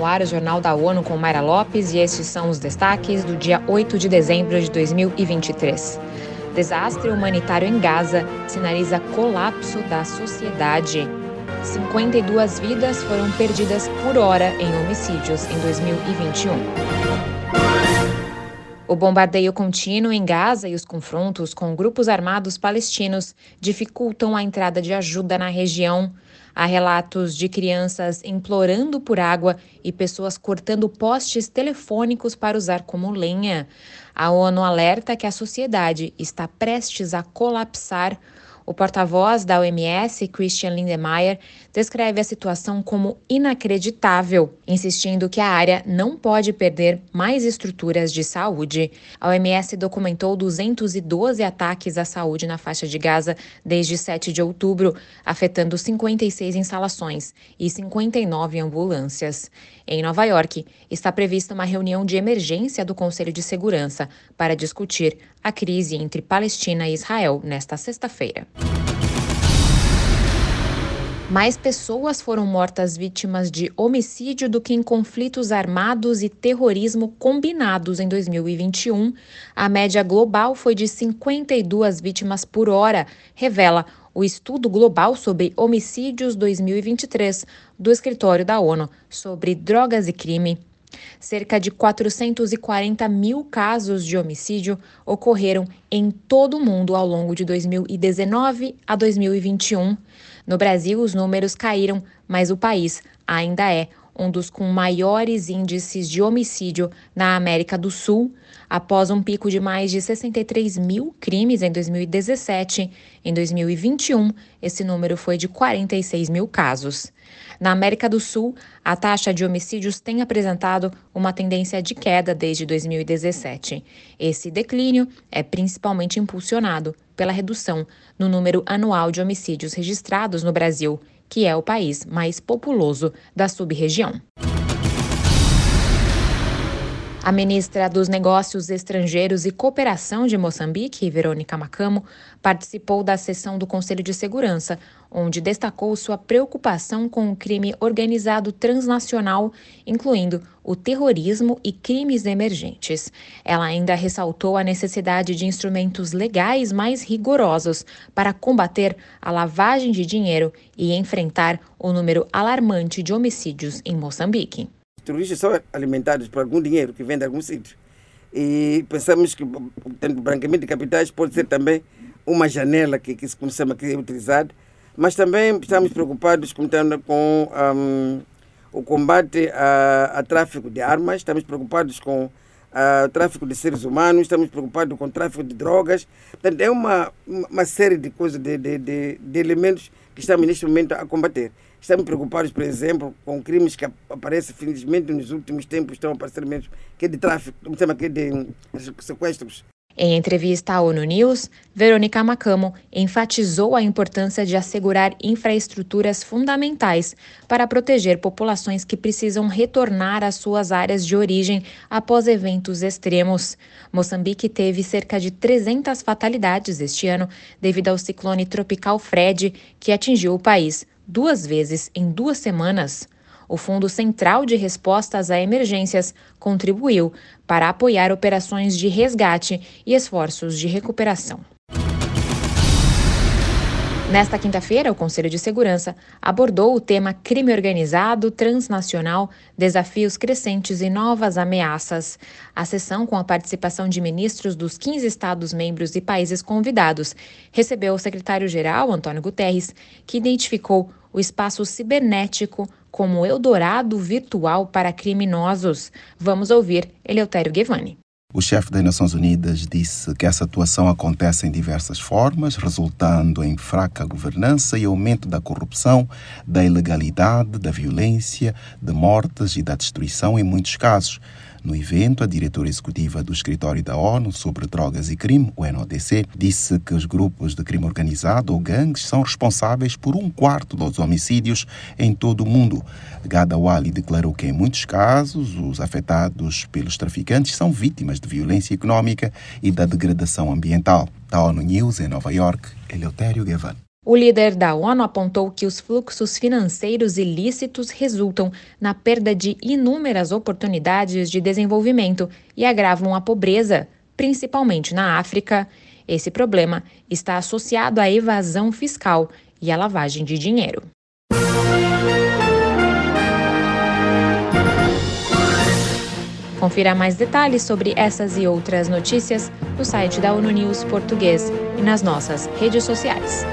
no ar o Jornal da ONU com Mayra Lopes e estes são os destaques do dia 8 de dezembro de 2023. Desastre humanitário em Gaza sinaliza colapso da sociedade. 52 vidas foram perdidas por hora em homicídios em 2021. O bombardeio contínuo em Gaza e os confrontos com grupos armados palestinos dificultam a entrada de ajuda na região. Há relatos de crianças implorando por água e pessoas cortando postes telefônicos para usar como lenha. A ONU alerta que a sociedade está prestes a colapsar o porta-voz da OMS, Christian Lindemeyer, descreve a situação como inacreditável, insistindo que a área não pode perder mais estruturas de saúde. A OMS documentou 212 ataques à saúde na faixa de Gaza desde 7 de outubro, afetando 56 instalações e 59 ambulâncias. Em Nova York, está prevista uma reunião de emergência do Conselho de Segurança para discutir a crise entre Palestina e Israel nesta sexta-feira. Mais pessoas foram mortas vítimas de homicídio do que em conflitos armados e terrorismo combinados em 2021. A média global foi de 52 vítimas por hora, revela o Estudo Global sobre Homicídios 2023 do Escritório da ONU sobre Drogas e Crime. Cerca de 440 mil casos de homicídio ocorreram em todo o mundo ao longo de 2019 a 2021. No Brasil, os números caíram, mas o país ainda é um dos com maiores índices de homicídio na América do Sul, após um pico de mais de 63 mil crimes em 2017. Em 2021, esse número foi de 46 mil casos. Na América do Sul, a taxa de homicídios tem apresentado uma tendência de queda desde 2017. Esse declínio é principalmente impulsionado pela redução no número anual de homicídios registrados no Brasil que é o país mais populoso da sub-região. A ministra dos Negócios Estrangeiros e Cooperação de Moçambique, Verônica Macamo, participou da sessão do Conselho de Segurança, onde destacou sua preocupação com o crime organizado transnacional, incluindo o terrorismo e crimes emergentes. Ela ainda ressaltou a necessidade de instrumentos legais mais rigorosos para combater a lavagem de dinheiro e enfrentar o número alarmante de homicídios em Moçambique terroristas são alimentados por algum dinheiro que vem de algum sítio. E pensamos que o branqueamento de capitais pode ser também uma janela que, que se começamos a utilizar, mas também estamos preocupados com, com um, o combate a, a, tráfico de armas, estamos preocupados com o tráfico de seres humanos, estamos preocupados com o tráfico de drogas. Portanto, é uma, uma série de coisas, de, de, de, de elementos que estamos neste momento a combater. Estamos preocupados, por exemplo, com crimes que aparecem, felizmente, nos últimos tempos, estão aparecendo menos, que é de tráfico, como chama, que é de sequestros. Em entrevista à ONU News, Verônica Macamo enfatizou a importância de assegurar infraestruturas fundamentais para proteger populações que precisam retornar às suas áreas de origem após eventos extremos. Moçambique teve cerca de 300 fatalidades este ano devido ao ciclone tropical Fred, que atingiu o país duas vezes em duas semanas. O Fundo Central de Respostas a Emergências contribuiu para apoiar operações de resgate e esforços de recuperação. Nesta quinta-feira, o Conselho de Segurança abordou o tema crime organizado, transnacional, desafios crescentes e novas ameaças. A sessão, com a participação de ministros dos 15 Estados-membros e países convidados, recebeu o secretário-geral, Antônio Guterres, que identificou o espaço cibernético como Eldorado virtual para criminosos. Vamos ouvir Eleutério Guevani. O chefe das Nações Unidas disse que essa atuação acontece em diversas formas, resultando em fraca governança e aumento da corrupção, da ilegalidade, da violência, de mortes e da destruição em muitos casos. No evento, a diretora executiva do Escritório da ONU sobre Drogas e Crime, o NODC, disse que os grupos de crime organizado ou gangues são responsáveis por um quarto dos homicídios em todo o mundo. Gadawali declarou que, em muitos casos, os afetados pelos traficantes são vítimas de violência econômica e da degradação ambiental. Da ONU News, em Nova York, Eleutério Gavan. O líder da ONU apontou que os fluxos financeiros ilícitos resultam na perda de inúmeras oportunidades de desenvolvimento e agravam a pobreza, principalmente na África. Esse problema está associado à evasão fiscal e à lavagem de dinheiro. Confira mais detalhes sobre essas e outras notícias no site da ONU News Português e nas nossas redes sociais.